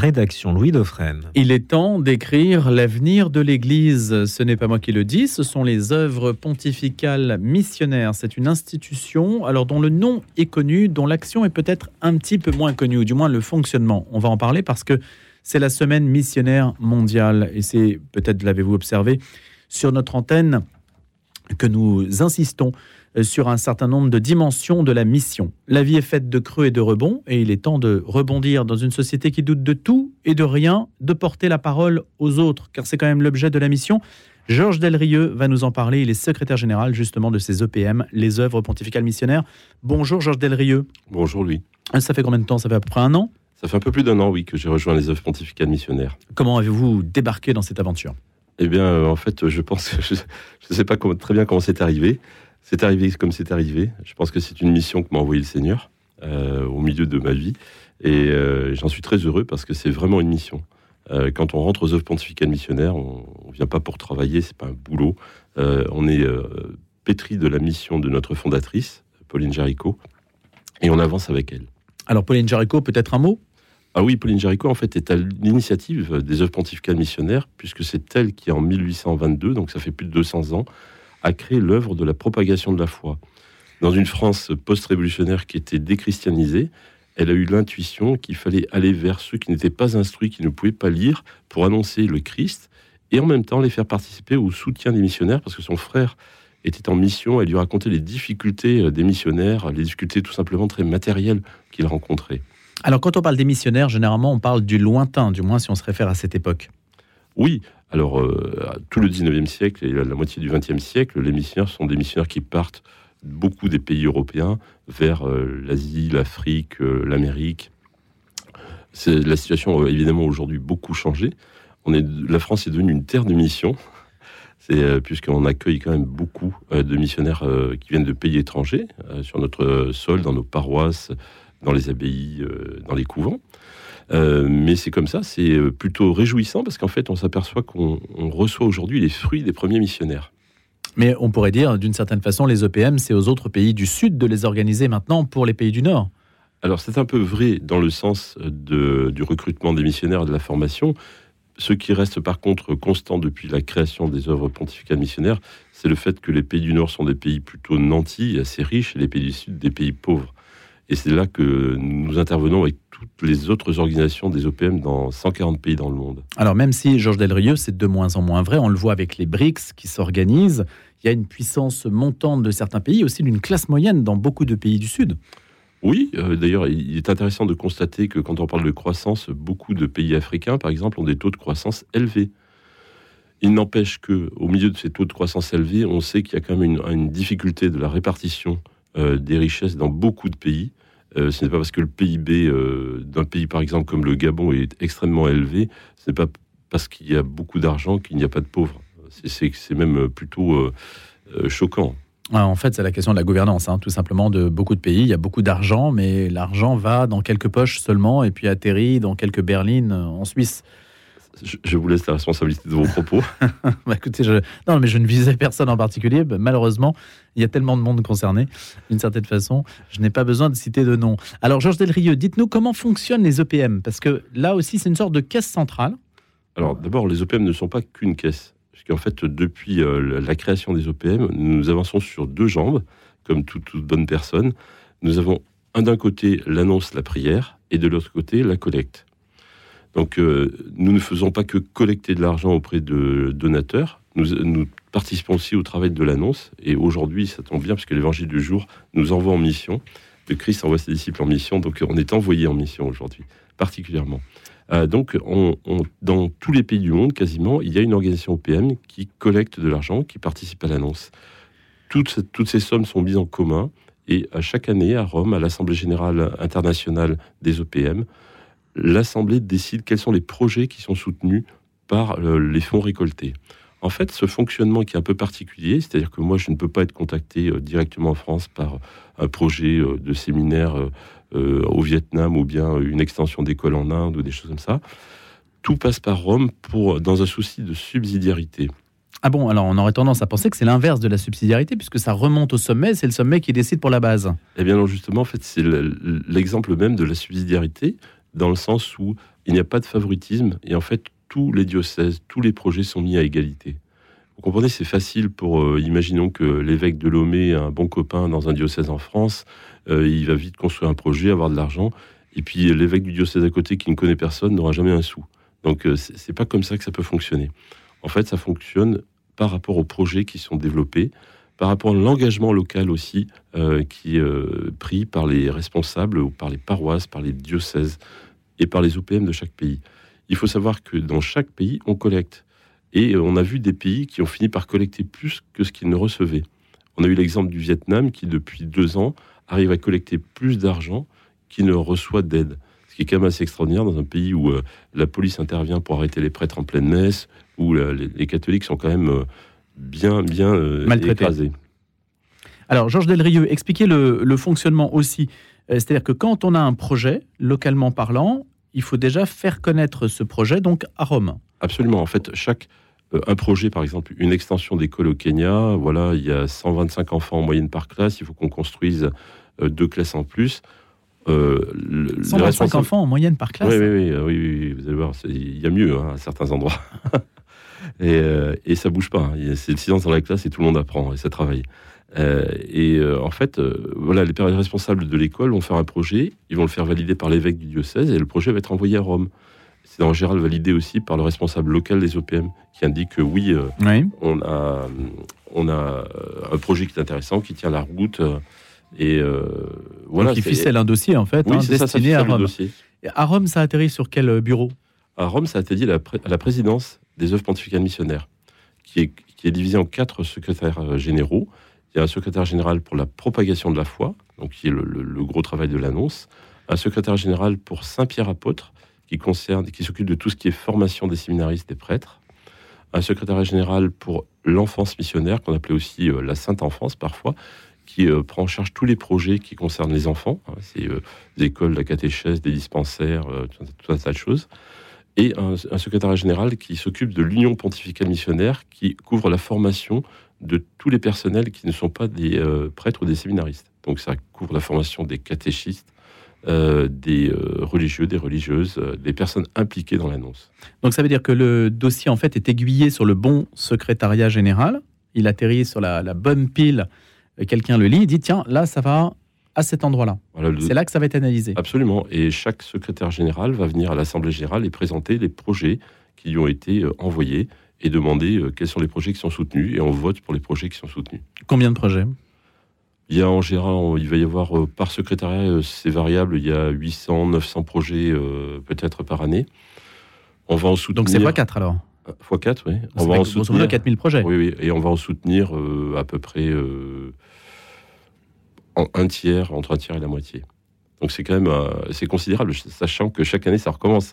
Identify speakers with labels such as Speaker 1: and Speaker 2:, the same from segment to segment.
Speaker 1: rédaction Louis Dauphren.
Speaker 2: Il est temps d'écrire l'avenir de l'Église. Ce n'est pas moi qui le dis, ce sont les œuvres pontificales missionnaires. C'est une institution alors dont le nom est connu, dont l'action est peut-être un petit peu moins connue, ou du moins le fonctionnement. On va en parler parce que c'est la semaine missionnaire mondiale et c'est peut-être l'avez-vous observé sur notre antenne que nous insistons sur un certain nombre de dimensions de la mission. La vie est faite de creux et de rebonds, et il est temps de rebondir dans une société qui doute de tout et de rien, de porter la parole aux autres, car c'est quand même l'objet de la mission. Georges Delrieux va nous en parler. Il est secrétaire général justement de ces EPM, les œuvres pontificales missionnaires. Bonjour Georges Delrieux.
Speaker 3: Bonjour Louis.
Speaker 2: Euh, ça fait combien de temps? Ça fait à peu près un an?
Speaker 3: Ça fait un peu plus d'un an, oui, que j'ai rejoint les œuvres pontificales missionnaires.
Speaker 2: Comment avez-vous débarqué dans cette aventure?
Speaker 3: Eh bien, euh, en fait, je pense, je ne sais pas très bien comment c'est arrivé. C'est arrivé comme c'est arrivé. Je pense que c'est une mission que m'a envoyé le Seigneur euh, au milieu de ma vie. Et euh, j'en suis très heureux parce que c'est vraiment une mission. Euh, quand on rentre aux œuvres pontificales missionnaires, on ne vient pas pour travailler, c'est pas un boulot. on est pétri de la mission de notre fondatrice, Pauline Jaricot, et on avance avec elle.
Speaker 2: Alors, Pauline Jaricot, peut-être un mot?
Speaker 3: Ah oui, Pauline Jaricot, en fait, est à l'initiative des œuvres pontificales missionnaires, puisque c'est elle qui, en 1822, donc ça fait plus de 200 ans, a créé l'œuvre de la propagation de la foi. Dans une France post-révolutionnaire qui était déchristianisée, elle a eu l'intuition qu'il fallait aller vers ceux qui n'étaient pas instruits, qui ne pouvaient pas lire, pour annoncer le Christ, et en même temps les faire participer au soutien des missionnaires, parce que son frère était en mission, elle lui racontait les difficultés euh, des missionnaires, les difficultés tout simplement très matérielles qu'il rencontrait.
Speaker 2: Alors quand on parle des missionnaires, généralement on parle du lointain, du moins si on se réfère à cette époque.
Speaker 3: Oui, alors euh, tout le 19e siècle et la, moitié du 20e siècle, les missionnaires sont des missionnaires qui partent beaucoup des pays européens vers euh, l'Asie, l'Afrique, euh, l'Amérique. La situation évidemment aujourd'hui beaucoup changé. La France est devenue une terre de mission, puisqu'on accueille quand même beaucoup de missionnaires qui viennent de pays étrangers sur notre sol, dans nos paroisses, dans les abbayes, dans les couvents. Euh, mais c'est comme ça, c'est euh, plutôt réjouissant parce qu'en fait, on s'aperçoit qu'on reçoit aujourd'hui les fruits des premiers missionnaires.
Speaker 2: Mais on pourrait dire, d'une certaine façon, les EPM, c'est aux autres pays du Sud de les organiser maintenant pour les pays du Nord.
Speaker 3: Alors c'est un peu vrai dans le sens de, du recrutement des missionnaires et de la formation. Ce qui reste par contre constant depuis la création des œuvres pontificales missionnaires, c'est le fait que les pays du Nord sont des pays plutôt nantis, assez riches, et les pays du Sud des pays pauvres. Et c'est là que nous intervenons avec toutes les autres organisations des OPM dans 140 pays dans le monde.
Speaker 2: Alors même si, Georges Delrieux, c'est de moins en moins vrai, on le voit avec les BRICS qui s'organisent, il y a une puissance montante de certains pays, aussi d'une classe moyenne dans beaucoup de pays du Sud.
Speaker 3: Oui, euh, d'ailleurs, il est intéressant de constater que quand on parle de croissance, beaucoup de pays africains, par exemple, ont des taux de croissance élevés. Il n'empêche que, au milieu de ces taux de croissance élevés, on sait qu'il y a quand même une, difficulté de la répartition euh, des richesses dans beaucoup de pays euh, ce n'est pas parce que le PIB euh, d'un pays, par exemple, comme le Gabon, est extrêmement élevé, ce n'est pas parce qu'il y a beaucoup d'argent qu'il n'y a pas de pauvres. C'est même plutôt euh, choquant.
Speaker 2: En fait, c'est la question de la gouvernance, hein, tout simplement, de beaucoup de pays. Il y a beaucoup d'argent, mais l'argent va dans quelques poches seulement et puis atterrit dans quelques berlines en Suisse
Speaker 3: je, vous laisse la responsabilité de vos propos.
Speaker 2: bah, écoutez, je, non, mais je ne visais personne en particulier. Bah, malheureusement, il y a tellement de monde concerné, d'une certaine façon, je n'ai pas besoin de citer de nom. Alors, Georges Delrieux, dites-nous comment fonctionnent les EPM, parce que là aussi, c'est une sorte de caisse centrale.
Speaker 3: Alors, d'abord, les EPM ne sont pas qu'une caisse. Puisqu'en fait, depuis euh, la création des EPM, nous avançons sur deux jambes, comme toute, toute bonne personne. Nous avons un d'un côté l'annonce, la prière, et de l'autre côté la collecte. Donc, euh, nous ne faisons pas que collecter de l'argent auprès de donateurs. Nous, participons aussi au travail de l'annonce. Et aujourd'hui, ça tombe bien, parce que l'évangile du jour nous envoie en mission. Le Christ envoie ses disciples en mission. Donc, on est envoyé en mission aujourd'hui, particulièrement. Euh, donc, dans tous les pays du monde, quasiment, il y a une organisation OPM qui collecte de l'argent, qui participe à l'annonce. Toutes, toutes ces sommes sont mises en commun. Et à chaque année, à Rome, à l'Assemblée générale internationale des OPM, l'Assemblée décide quels sont les projets qui sont soutenus par euh, les fonds récoltés. En fait, ce fonctionnement qui est un peu particulier, c'est-à-dire que moi, je ne peux pas être contacté euh, directement en France par un projet euh, de séminaire au Vietnam ou bien une extension d'école en Inde ou des choses comme ça. Tout passe par Rome pour, dans un souci de subsidiarité.
Speaker 2: Ah bon, alors on aurait tendance à penser que c'est l'inverse de la subsidiarité, puisque ça remonte au sommet, c'est le sommet qui décide pour la base.
Speaker 3: Eh bien non, justement, en fait, c'est l'exemple même de la subsidiarité dans le sens où il n'y a pas de favoritisme, et en fait, tous les diocèses, tous les projets sont mis à égalité. Vous comprenez, c'est facile pour, euh, imaginons que l'évêque de Lomé un bon copain dans un diocèse en France, euh, il va vite construire un projet, avoir de l'argent, et puis l'évêque du diocèse à côté qui ne connaît personne n'aura jamais un sou. Donc euh, c'est pas comme ça que ça peut fonctionner. En fait, ça fonctionne par rapport aux projets qui sont développés, par rapport à l'engagement local aussi qui est pris par les responsables ou par les paroisses, par les diocèses et par les OPM de chaque pays. Il faut savoir que dans chaque pays, on collecte. Et on a vu des pays qui ont fini par collecter plus que ce qu'ils ne recevaient. On a eu l'exemple du Vietnam qui, depuis deux ans, arrive à collecter plus d'argent qu'il ne reçoit d'aide. Ce qui est quand même assez extraordinaire dans un pays où euh, la police intervient pour arrêter les prêtres en pleine messe, où les, catholiques sont quand même euh, bien, bien euh, écrasés.
Speaker 2: Alors, Georges Delrieux, expliquez le, le fonctionnement aussi. C'est-à-dire que quand on a un projet, localement parlant, il faut déjà faire connaître ce projet donc à Rome.
Speaker 3: Absolument. En fait, chaque euh, un projet, par exemple, une extension d'école au Kenya, voilà, il y a 125 enfants en moyenne par classe, il faut qu'on construise euh, deux classes en plus.
Speaker 2: Euh, 125 enfants en moyenne par classe
Speaker 3: Oui, oui, oui, oui, vous allez voir, il y a mieux hein, à certains endroits. et, euh, et, ça bouge pas. Hein. C'est le silence dans la classe et tout le monde apprend et ça travaille. Euh, et euh, en fait, euh, voilà, les responsables de l'école vont faire un projet, ils vont le faire valider par l'évêque du diocèse et le projet va être envoyé à Rome. C'est en général validé aussi par le responsable local des OPM qui indique que oui, On, a, on a un projet qui est intéressant, qui tient la route. et
Speaker 2: voilà. qui ficelle un dossier en fait,
Speaker 3: oui, hein, destiné
Speaker 2: à Rome. À Rome, ça atterrit sur quel bureau?
Speaker 3: À Rome, ça atterrit à la, à la présidence des œuvres pontificales missionnaires, qui est, qui est divisée en quatre secrétaires généraux il y a un secrétaire général pour la propagation de la foi, donc qui est le, gros travail de l'annonce, un secrétaire général pour Saint-Pierre apôtre, qui concerne, qui s'occupe de tout ce qui est formation des séminaristes et prêtres, un secrétaire général pour l'enfance missionnaire, qu'on appelait aussi euh, la Sainte Enfance parfois, qui euh, prend en charge tous les projets qui concernent les enfants. Hein, c'est euh, des écoles, la catéchèse, des dispensaires, tout, un tas de choses. Et un, secrétaire général qui s'occupe de l'Union pontificale missionnaire, qui couvre la formation de tous les personnels qui ne sont pas des euh, prêtres ou des séminaristes. Donc ça couvre la formation des catéchistes, euh, des euh, religieux, des religieuses, des personnes impliquées dans l'annonce.
Speaker 2: Donc ça veut dire que le dossier en fait est aiguillé sur le bon secrétariat général. Il atterrit sur la, bonne pile. Quelqu'un le lit, dit tiens là ça va à cet endroit-là. C'est là que ça va être analysé.
Speaker 3: Absolument. Et chaque secrétaire général va venir à l'assemblée générale et présenter les projets qui lui ont été envoyés et demander euh, quels sont les projets qui sont soutenus et on vote pour les projets qui sont soutenus.
Speaker 2: Combien de projets?
Speaker 3: Il y a en général, il va y avoir euh, par secrétariat, euh, c'est variable, il y a 800, 900 projets peut-être par année.
Speaker 2: On va en soutenir. Donc c'est x4 alors
Speaker 3: x4, oui.
Speaker 2: On va en soutenir 4000 projets.
Speaker 3: Oui, oui, et on va en soutenir à peu près un tiers, entre un tiers et la moitié. Donc c'est quand même c'est considérable, sachant que chaque année ça recommence.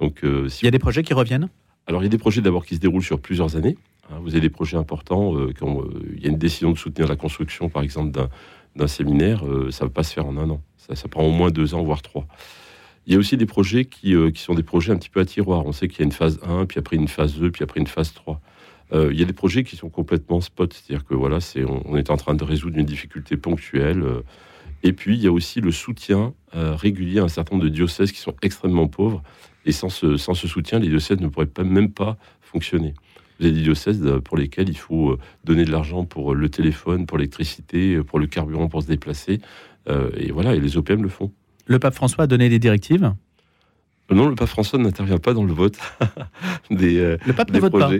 Speaker 3: Donc,
Speaker 2: il y a des projets qui reviennent?
Speaker 3: Alors, il y a des projets d'abord qui se déroulent sur plusieurs années. Hein. vous avez des projets importants. Euh, quand euh, il y a une décision de soutenir la construction, par exemple, d'un séminaire, euh, ça ne va pas se faire en un an. Ça, prend au moins deux ans, voire trois. Il y a aussi des projets qui, sont des projets un petit peu à tiroir. On sait qu'il y a une phase 1, puis après une phase 2, puis après une phase 3. Il y a des projets qui sont complètement spot, c'est-à-dire que voilà, c'est, on, est en train de résoudre une difficulté ponctuelle. et puis, il y a aussi le soutien régulier à un certain nombre de diocèses qui sont extrêmement pauvres et sans ce, sans ce soutien, les diocèses ne pourraient pas, même pas fonctionner. Vous avez des diocèses euh, pour lesquels il faut euh, donner de l'argent pour euh, le téléphone, pour l'électricité, pour le carburant pour se déplacer. et voilà, et les OPM le font.
Speaker 2: Le pape François a donné des directives
Speaker 3: non, le pape François n'intervient pas dans le vote des
Speaker 2: Le pape ne vote pas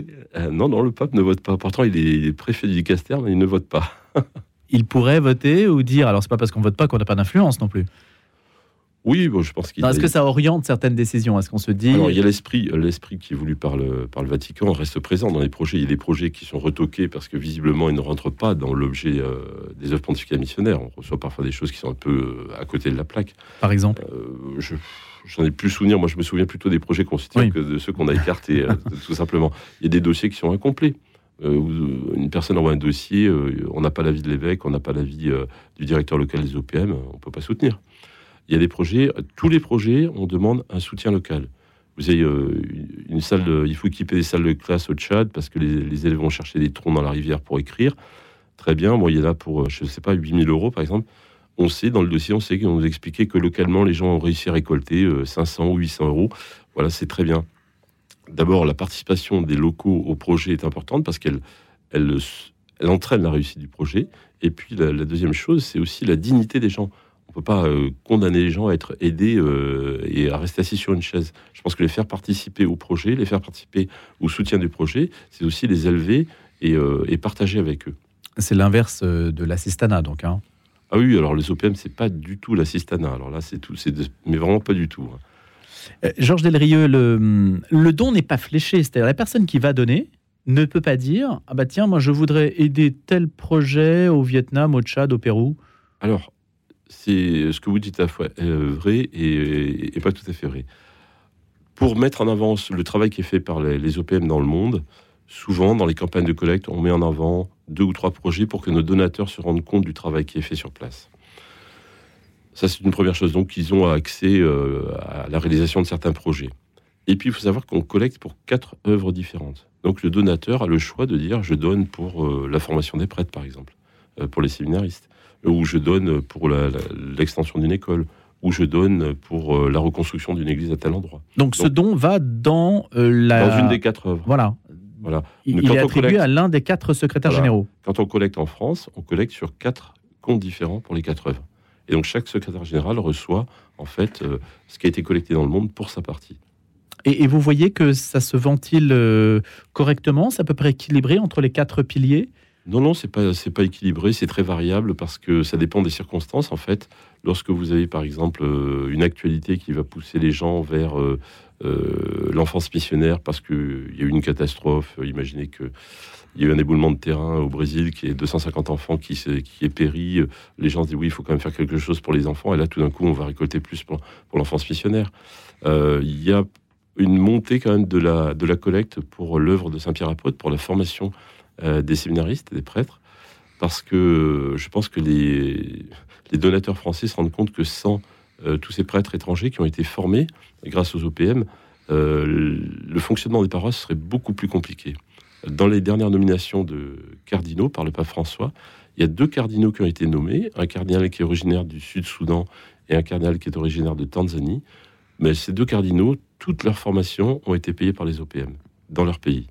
Speaker 3: Non, non, le pape ne vote pas. Pourtant, il est préfet du Dicaster, mais il ne vote pas.
Speaker 2: il pourrait voter ou dire, alors c'est pas parce qu'on vote pas qu'on n'a pas d'influence non plus.
Speaker 3: Oui, bon, je pense qu'il.
Speaker 2: Est-ce que ça oriente certaines décisions? Est-ce qu'on se dit
Speaker 3: Alors, il y a l'esprit, l'esprit qui est voulu par le par le Vatican reste présent dans les projets. Il y a des projets qui sont retoqués parce que visiblement ils ne rentrent pas dans l'objet euh, des œuvres pontificales missionnaires. On reçoit parfois des choses qui sont un peu euh, à côté de la plaque.
Speaker 2: Par exemple.
Speaker 3: Euh, je j'en ai plus souvenir. Moi, je me souviens plutôt des projets qu'on que de ceux qu'on a écartés, tout simplement. Il y a des dossiers qui sont incomplets. une personne envoie un dossier, on n'a pas l'avis de l'évêque, on n'a pas l'avis du directeur local des OPM, on peut pas soutenir. Il y a des projets, tous les projets, on demande un soutien local. Vous avez euh, une salle, il faut équiper des salles de classe au Tchad parce que les, élèves vont chercher des troncs dans la rivière pour écrire. Très bien, bon, il y en a pour, euh, je ne sais pas, 8000 euros par exemple. On sait, dans le dossier, on sait qu'on nous expliquait que localement, les gens ont réussi à récolter 500 ou 800 euros. Voilà, c'est très bien. D'abord, la participation des locaux au projet est importante parce qu'elle elle, elle entraîne la réussite du projet. Et puis, la, deuxième chose, c'est aussi la dignité des gens. On ne peut pas euh, condamner les gens à être aidés euh, et à rester assis sur une chaise. Je pense que les faire participer au projet, les faire participer au soutien du projet, c'est aussi les élever et, euh, et partager avec eux.
Speaker 2: C'est l'inverse de l'assistanat, donc. Hein.
Speaker 3: Ah oui, alors les OPM, c'est pas du tout l'assistanat. Alors là, c'est tout, c'est mais vraiment pas du tout. Hein.
Speaker 2: Euh, Georges Delrieux, le, le don n'est pas fléché. C'est-à-dire la personne qui va donner ne peut pas dire ah bah tiens moi je voudrais aider tel projet au Vietnam, au Tchad, au Pérou.
Speaker 3: Alors c'est ce que vous dites à la fois euh, vrai et, pas tout à fait vrai. Pour mettre en avant le travail qui est fait par les, OPM dans le monde, souvent dans les campagnes de collecte, on met en avant deux ou trois projets pour que nos donateurs se rendent compte du travail qui est fait sur place. Ça, c'est une première chose. Donc, ils ont accès euh, à la réalisation de certains projets. Et puis, il faut savoir qu'on collecte pour quatre œuvres différentes. Donc, le donateur a le choix de dire je donne pour euh, la formation des prêtres, par exemple, euh, pour les séminaristes, ou je donne pour l'extension d'une école, ou je donne pour la reconstruction d'une église à tel endroit.
Speaker 2: Donc, ce don va dans la.
Speaker 3: Dans une des quatre œuvres.
Speaker 2: Voilà. Voilà. Il, est attribué à l'un des quatre secrétaires généraux.
Speaker 3: Quand on collecte en France, on collecte sur quatre comptes différents pour les quatre œuvres. Et donc chaque secrétaire général reçoit en fait euh, ce qui a été collecté dans le monde pour sa partie.
Speaker 2: Et, vous voyez que ça se ventile euh, correctement, c'est à peu près équilibré entre les quatre piliers?
Speaker 3: Non, non, c'est pas c'est pas équilibré, c'est très variable parce que ça dépend des circonstances. En fait, lorsque vous avez par exemple euh, une actualité qui va pousser les gens vers l'enfance missionnaire parce qu'il y a eu une catastrophe, imaginez que il y a eu un éboulement de terrain au Brésil qui est 250 enfants qui, qui est péri. Les gens se disent oui, il faut quand même faire quelque chose pour les enfants. Et là, tout d'un coup, on va récolter plus pour, pour l'enfance missionnaire. Euh, il y a une montée quand même de la, de la collecte pour l'œuvre de Saint-Pierre apôtre, pour la formation euh, des séminaristes des prêtres, parce que je pense que les, les donateurs français se rendent compte que sans euh, tous ces prêtres étrangers qui ont été formés grâce aux OPM, le fonctionnement des paroisses serait beaucoup plus compliqué. Dans les dernières nominations de cardinaux par le pape François, il y a deux cardinaux qui ont été nommés, un cardinal qui est originaire du Sud-Soudan et un cardinal qui est originaire de Tanzanie. Mais ces deux cardinaux, toutes leurs formations ont été payées par les OPM dans leur pays.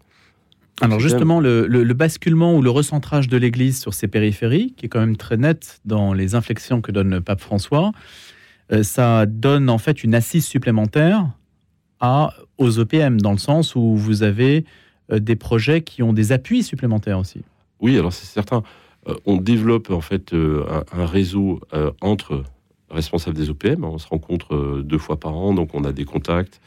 Speaker 2: Alors justement, le, basculement ou le recentrage de l'Église sur ses périphéries, qui est quand même très net dans les inflexions que donne le pape François, euh, ça donne en fait une assise supplémentaire aux OPM, dans le sens où vous avez euh, des projets qui ont des appuis supplémentaires aussi.
Speaker 3: Oui, alors c'est certain. Euh, on développe en fait euh, un, réseau entre responsables des OPM. On se rencontre deux fois par an, donc on a des contacts.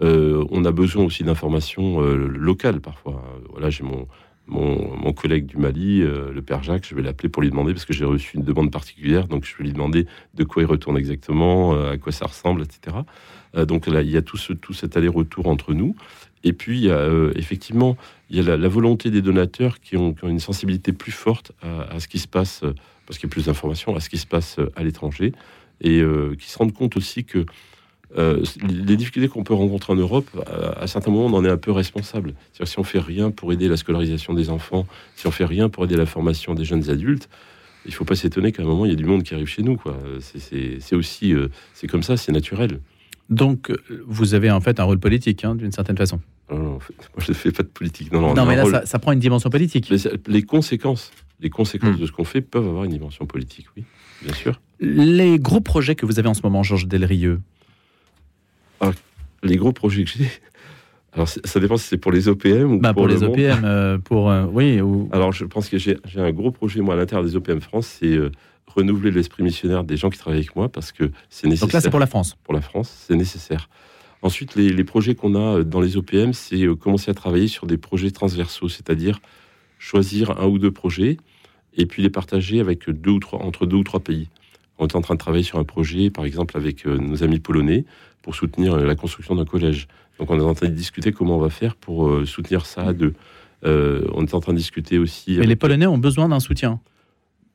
Speaker 3: on a besoin aussi d'informations locales parfois. Voilà, j'ai mon, mon, collègue du Mali, le père Jacques, je vais l'appeler pour lui demander, parce que j'ai reçu une demande particulière, donc je vais lui demander de quoi il retourne exactement, à quoi ça ressemble, etc. donc là, il y a tout, ce, tout cet aller-retour entre nous. Et puis, euh, effectivement, il y a la, volonté des donateurs qui ont, une sensibilité plus forte à, ce qui se passe, euh, parce qu'il y a plus d'informations, à ce qui se passe euh, à l'étranger, et qui se rendent compte aussi que les difficultés qu'on peut rencontrer en Europe, à, certains moments, on en est un peu responsable. C'est-à-dire si on fait rien pour aider la scolarisation des enfants, si on fait rien pour aider la formation des jeunes adultes, il faut pas s'étonner qu'à un moment, il y a du monde qui arrive chez nous. C'est aussi, c'est comme ça, c'est naturel.
Speaker 2: Donc, vous avez en fait un rôle politique, hein, d'une certaine façon.
Speaker 3: Non, moi, je ne fais pas de politique. Non,
Speaker 2: non, mais là, ça, prend une dimension politique.
Speaker 3: les conséquences, les conséquences hmm. de ce qu'on fait peuvent avoir une dimension politique, oui, bien sûr.
Speaker 2: Les gros projets que vous avez en ce moment, Georges Delrieux
Speaker 3: ah, Les gros projets que j'ai alors, ça dépend si c'est pour les OPM ou
Speaker 2: bah,
Speaker 3: pour,
Speaker 2: les OPM. Euh, pour, euh, oui,
Speaker 3: Alors, je pense que j'ai un gros projet, moi, à l'intérieur des OPM France, c'est euh, renouveler l'esprit missionnaire des gens qui travaillent avec moi parce que c'est nécessaire.
Speaker 2: Donc là, c'est pour la France
Speaker 3: Pour la France, c'est nécessaire. Ensuite, les, projets qu'on a dans les OPM, c'est commencer à travailler sur des projets transversaux, c'est-à-dire choisir un ou deux projets et puis les partager avec deux ou trois, entre deux ou trois pays. On est en train de travailler sur un projet, par exemple, avec nos amis polonais pour soutenir euh, la construction d'un collège. Donc, on est en train de discuter comment on va faire pour soutenir ça à deux. on est en train de discuter aussi.
Speaker 2: Mais les Polonais ont besoin d'un soutien.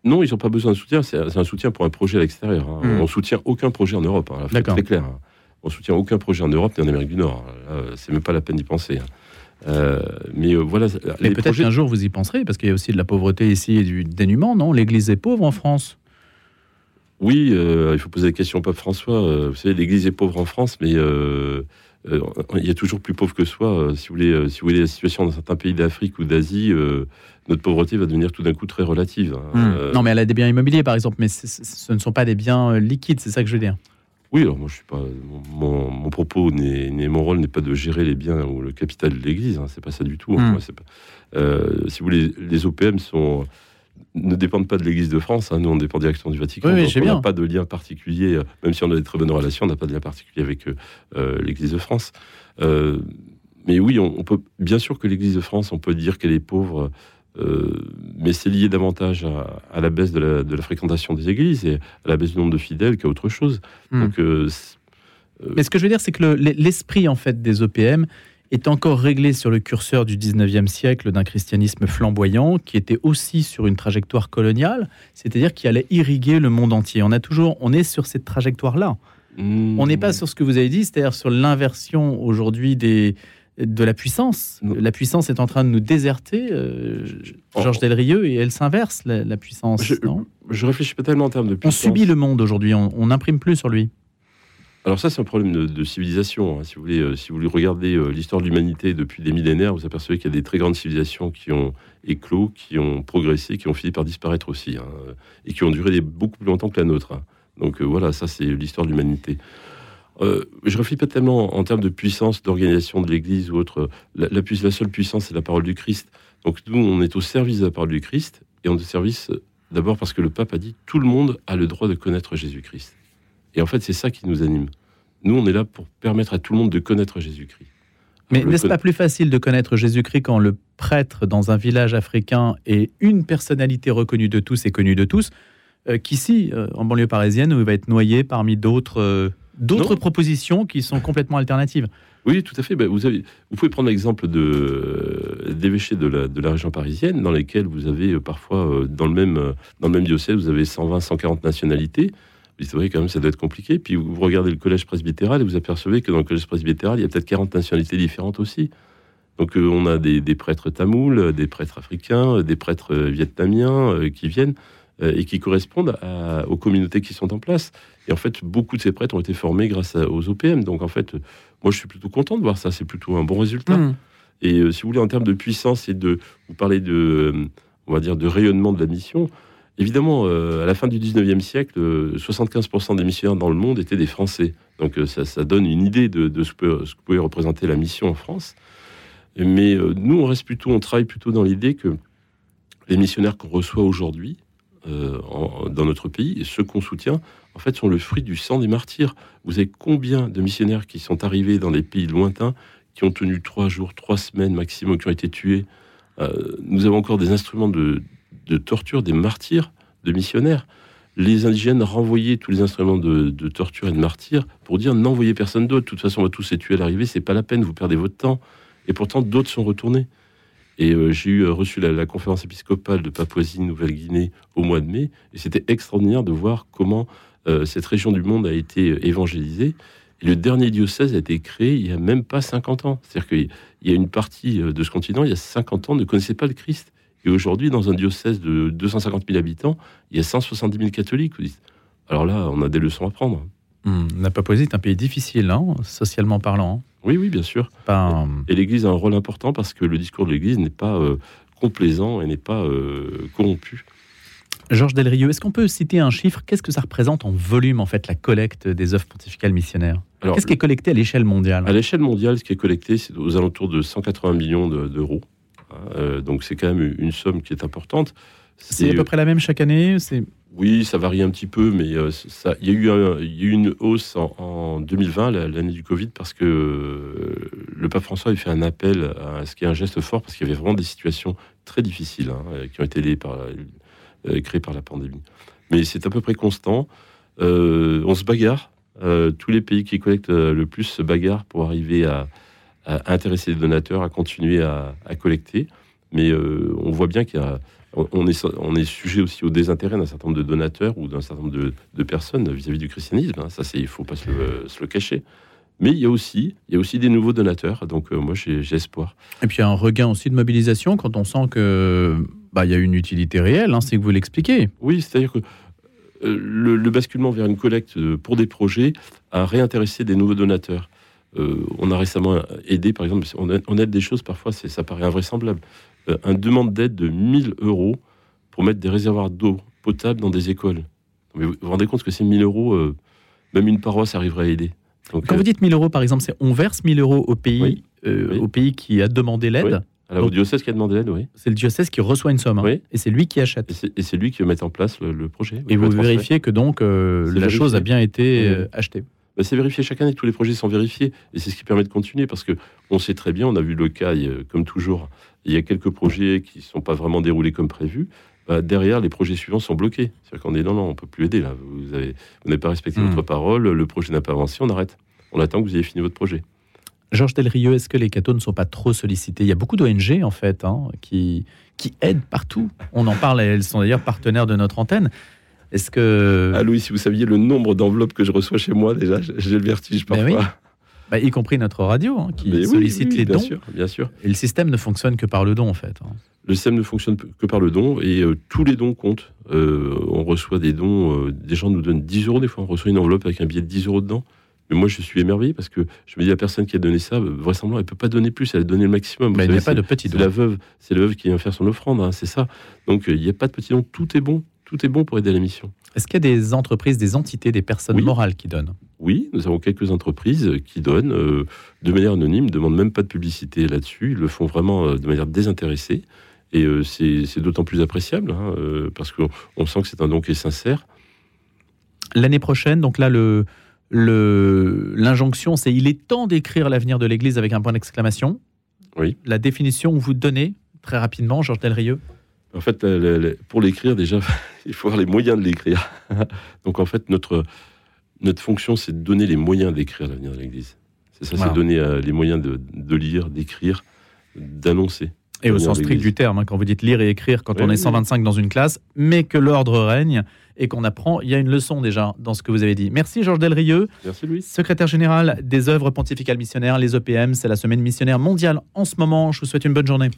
Speaker 3: Non, ils n'ont pas besoin de soutien. C'est un soutien pour un projet à l'extérieur. Hein. Hmm. On soutient aucun projet en Europe. Hein. C'est très clair. Hein on soutient aucun projet en Europe ni en Amérique du Nord. C'est même pas la peine d'y penser. Hein. Euh, mais euh, voilà.
Speaker 2: Mais peut-être qu'un jour vous y penserez, parce qu'il y a aussi de la pauvreté ici et du dénuement, non? L'Église est pauvre en France.
Speaker 3: Oui, il faut poser la question au pape François. vous savez, l'Église est pauvre en France, mais il y a toujours plus pauvre que soi. si, vous voulez, si vous voulez la situation dans certains pays d'Afrique ou d'Asie, notre pauvreté va devenir tout d'un coup très relative.
Speaker 2: Hein. Hmm. non, mais elle a des biens immobiliers, par exemple, mais ce ne sont pas des biens liquides, c'est ça que je veux dire.
Speaker 3: Oui, alors moi je suis pas. Mon, mon propos, n'est, mon rôle n'est pas de gérer les biens ou le capital de l'Église. Hein, c'est pas ça du tout. Hein, hmm. euh, si vous voulez, les OPM sont ne dépendent pas de l'Église de France. Hein, nous, on dépend directement du Vatican.
Speaker 2: Oui, on
Speaker 3: n'a pas de lien particulier, euh, même si on a des très bonnes relations, on n'a pas de lien particulier avec euh, l'Église de France. mais oui, on, peut bien sûr que l'Église de France, on peut dire qu'elle est pauvre euh, mais c'est lié davantage à, la baisse de la, fréquentation des églises et à la baisse du nombre de fidèles qu'à autre chose.
Speaker 2: Hmm. Donc, euh, euh, mais ce que je veux dire, c'est que l'esprit en fait des OPM est encore réglé sur le curseur du 19e siècle d'un christianisme flamboyant qui était aussi sur une trajectoire coloniale, c'est-à-dire qui allait irriguer le monde entier. On a toujours, on est sur cette trajectoire-là. On n'est pas sur ce que vous avez dit, c'est-à-dire sur l'inversion aujourd'hui des, de la puissance. La puissance est en train de nous déserter, euh, Georges Delrieux, et elle s'inverse, la, puissance.
Speaker 3: Je,
Speaker 2: non?
Speaker 3: je réfléchis pas tellement en termes de puissance.
Speaker 2: On subit le monde aujourd'hui, on n'imprime plus sur lui.
Speaker 3: Alors ça, c'est un problème de, civilisation. Hein. Si, vous voulez, euh, si vous regardez euh, l'histoire de l'humanité depuis des millénaires, vous apercevez qu'il y a des très grandes civilisations qui ont éclos, qui ont progressé, qui ont fini par disparaître aussi, hein, et qui ont duré beaucoup plus longtemps que la nôtre. Hein. Donc voilà, ça c'est l'histoire de l'humanité. Euh, je ne réfléchis pas tellement en termes de puissance, d'organisation de l'Église ou autre. La, la, seule puissance, c'est la parole du Christ. Donc nous, on est au service de la parole du Christ et on est au service euh, d'abord parce que le pape a dit tout le monde a le droit de connaître Jésus-Christ. Et en fait, c'est ça qui nous anime. Nous, on est là pour permettre à tout le monde de connaître Jésus-Christ.
Speaker 2: Mais n'est-ce pas plus facile de connaître Jésus-Christ quand le prêtre dans un village africain est une personnalité reconnue de tous et connue de tous, euh, qu'ici, en banlieue parisienne, où il va être noyé parmi d'autres d'autres propositions qui sont complètement alternatives?
Speaker 3: Oui, tout à fait. Ben, vous, avez, vous pouvez prendre l'exemple d'évêchés de la, de la région parisienne, dans lesquels vous avez euh, parfois, euh, dans le, même, euh, dans le même diocèse, vous avez 120, 140 nationalités. C'est vrai, quand même, ça doit être compliqué. Puis vous regardez le collège presbytéral et vous apercevez que dans le collège presbytéral, il y a peut-être 40 nationalités différentes aussi. Donc on a des, des, prêtres tamouls, des prêtres africains, des prêtres vietnamiens qui viennent. Euh, et qui correspondent aux communautés qui sont en place. Et en fait, beaucoup de ces prêtres ont été formés grâce aux OPM. Donc en fait, moi je suis plutôt content de voir ça. C'est plutôt un bon résultat. Hmm. Et euh, si vous voulez, en termes de puissance et de, vous parlez de, euh, on va dire, de rayonnement de la mission. Évidemment, à la fin du 19e siècle, 75% des missionnaires dans le monde étaient des Français. Donc ça, donne une idée de, ce, que, pouvait représenter la mission en France. Mais nous, on reste plutôt, on travaille plutôt dans l'idée que les missionnaires qu'on reçoit aujourd'hui, euh, dans notre pays, et ceux qu'on soutient, en fait, sont le fruit du sang des martyrs. Vous avez combien de missionnaires qui sont arrivés dans des pays lointains, qui ont tenu trois jours, trois semaines maximum, qui ont été tués? Euh, Nous avons encore des instruments de, torture, des martyrs de missionnaires. Les indigènes renvoyaient tous les instruments de, torture et de martyrs pour dire n'envoyez personne d'autre. De toute façon, on va tous les tuer à l'arrivée, c'est pas la peine, vous perdez votre temps. Et pourtant, d'autres sont retournés. Et euh, j'ai eu euh, reçu la, conférence épiscopale de Papouasie-Nouvelle-Guinée au mois de mai, et c'était extraordinaire de voir comment euh, cette région du monde a été évangélisée. Et le dernier diocèse a été créé il n'y a même pas 50 ans. C'est-à-dire qu'il y a une partie de ce continent, il y a 50 ans, ne connaissait pas le Christ. Et aujourd'hui, dans un diocèse de 250 000 habitants, il y a 170 000 catholiques. Alors là, on a des leçons à prendre.
Speaker 2: Mmh, la Papouasie est un pays difficile, hein, socialement parlant.
Speaker 3: Oui, oui, bien sûr. Et l'Église a un rôle important parce que le discours de l'Église n'est pas euh, complaisant et n'est pas euh, corrompu.
Speaker 2: Georges Delrieux, est-ce qu'on peut citer un chiffre? Qu'est-ce que ça représente en volume, en fait, la collecte des œuvres pontificales missionnaires? Qu'est-ce qui est collecté à l'échelle mondiale?
Speaker 3: À l'échelle mondiale, ce qui est collecté, c'est aux alentours de 180 millions d'euros. Euh, donc c'est quand même une somme qui est importante.
Speaker 2: C'est à peu près la même chaque année
Speaker 3: oui, ça varie un petit peu, mais euh, ça, il, y a eu eu une hausse en, 2020, l'année du Covid, parce que euh, le pape François a fait un appel à ce qui est un geste fort, parce qu'il y avait vraiment des situations très difficiles hein, qui ont été par, créées par la pandémie. Mais c'est à peu près constant. on se bagarre. tous les pays qui collectent le plus se bagarrent pour arriver à, intéresser les donateurs, à continuer à, à collecter. Mais on voit bien qu'il y a on est, on est sujet aussi au désintérêt d'un certain nombre de donateurs ou d'un certain nombre de, personnes vis-à-vis du christianisme. Hein. Ça, il ne faut pas se le, cacher. Mais il y a aussi, il y a aussi des nouveaux donateurs. Donc euh, moi, j'ai espoir.
Speaker 2: Et puis il y a un regain aussi de mobilisation quand on sent que bah il y a une utilité réelle. Hein, c'est que vous l'expliquez.
Speaker 3: Oui, c'est-à-dire que euh, le, basculement vers une collecte euh, pour des projets a réintéressé des nouveaux donateurs. On a récemment aidé, par exemple, on, aide des choses, parfois ça paraît invraisemblable. un demande d'aide de 1000 euros pour mettre des réservoirs d'eau potable dans des écoles. vous vous rendez compte que ces 1000 euros, même une paroisse arriverait à aider.
Speaker 2: Quand vous dites 1000 euros, par exemple, c'est on verse 1000 euros au pays, au pays qui a demandé l'aide
Speaker 3: alors, au diocèse qui a demandé l'aide, oui.
Speaker 2: C'est le diocèse qui reçoit une somme, hein. et c'est lui qui achète.
Speaker 3: Et c'est lui qui met en place le, projet.
Speaker 2: et vous vérifiez que donc euh, la chose a bien été euh, achetée.
Speaker 3: Bah, c'est vérifié chaque année, tous les projets sont vérifiés, et c'est ce qui permet de continuer, parce que on sait très bien, on a vu le cas, comme toujours, il y a quelques projets qui ne sont pas vraiment déroulés comme prévu. Bah, derrière, les projets suivants sont bloqués. C'est-à-dire qu'on est non, non, on peut plus aider là. Vous n'avez vous pas respecté hmm. votre parole, le projet n'a pas avancé, on arrête. On attend que vous ayez fini votre projet.
Speaker 2: Georges Delrieux, est-ce que les cathos ne sont pas trop sollicités? Il y a beaucoup d'ONG, en fait, hein, qui, qui aident partout. On en parle, elles sont d'ailleurs partenaires de notre antenne. Est-ce que...
Speaker 3: Ah Louis, si vous saviez le nombre d'enveloppes que je reçois chez moi, déjà, j'ai le vertige ben parfois.
Speaker 2: Bah, y compris notre radio, hein, qui sollicite les
Speaker 3: bien
Speaker 2: dons.
Speaker 3: Sûr, bien sûr.
Speaker 2: Et le système ne fonctionne que par le don, en fait. Hein.
Speaker 3: Le système ne fonctionne que par le don, et euh, tous les dons comptent. Euh, on reçoit des dons, euh, des gens nous donnent 10 euros des fois, on reçoit une enveloppe avec un billet de 10 euros dedans. Mais moi, je suis émerveillé parce que je me dis, la personne qui a donné ça, vraisemblablement, elle peut pas donner plus, elle a donné le maximum.
Speaker 2: Mais il n'y a pas de petit
Speaker 3: C'est la veuve, c'est la veuve qui vient faire son offrande, hein, c'est ça. Donc, il n'y a pas de petit don, tout est bon, tout est bon pour aider la mission.
Speaker 2: Est-ce qu'il y a des entreprises, des entités, des personnes morales qui donnent?
Speaker 3: Oui, nous avons quelques entreprises qui donnent euh, de manière anonyme, ne demandent même pas de publicité là-dessus, ils le font vraiment euh, de manière désintéressée. Et c'est d'autant plus appréciable, hein, parce qu'on sent que c'est un don qui est sincère.
Speaker 2: L'année prochaine, donc là, le, l'injonction, c'est il est temps d'écrire l'avenir de l'Église avec un point d'exclamation.
Speaker 3: Oui.
Speaker 2: La définition que vous donnez très rapidement, Georges Delrieux?
Speaker 3: En fait, pour l'écrire, déjà, il faut avoir les moyens de l'écrire. Donc, en fait, notre, notre fonction, c'est de donner les moyens d'écrire l'avenir de l'Église. C'est ça, c'est donner euh, les moyens de, lire, d'écrire, d'annoncer.
Speaker 2: Et au sens strict du terme, hein, quand vous dites lire et écrire, quand on est 125 dans une classe, mais que l'ordre règne, et qu'on apprend. Il y a une leçon déjà dans ce que vous avez dit. Merci Georges Delrieux.
Speaker 3: Merci Louis.
Speaker 2: Secrétaire général des œuvres pontificales missionnaires, les EPM. C'est la semaine missionnaire mondiale en ce moment. Je vous souhaite une bonne journée.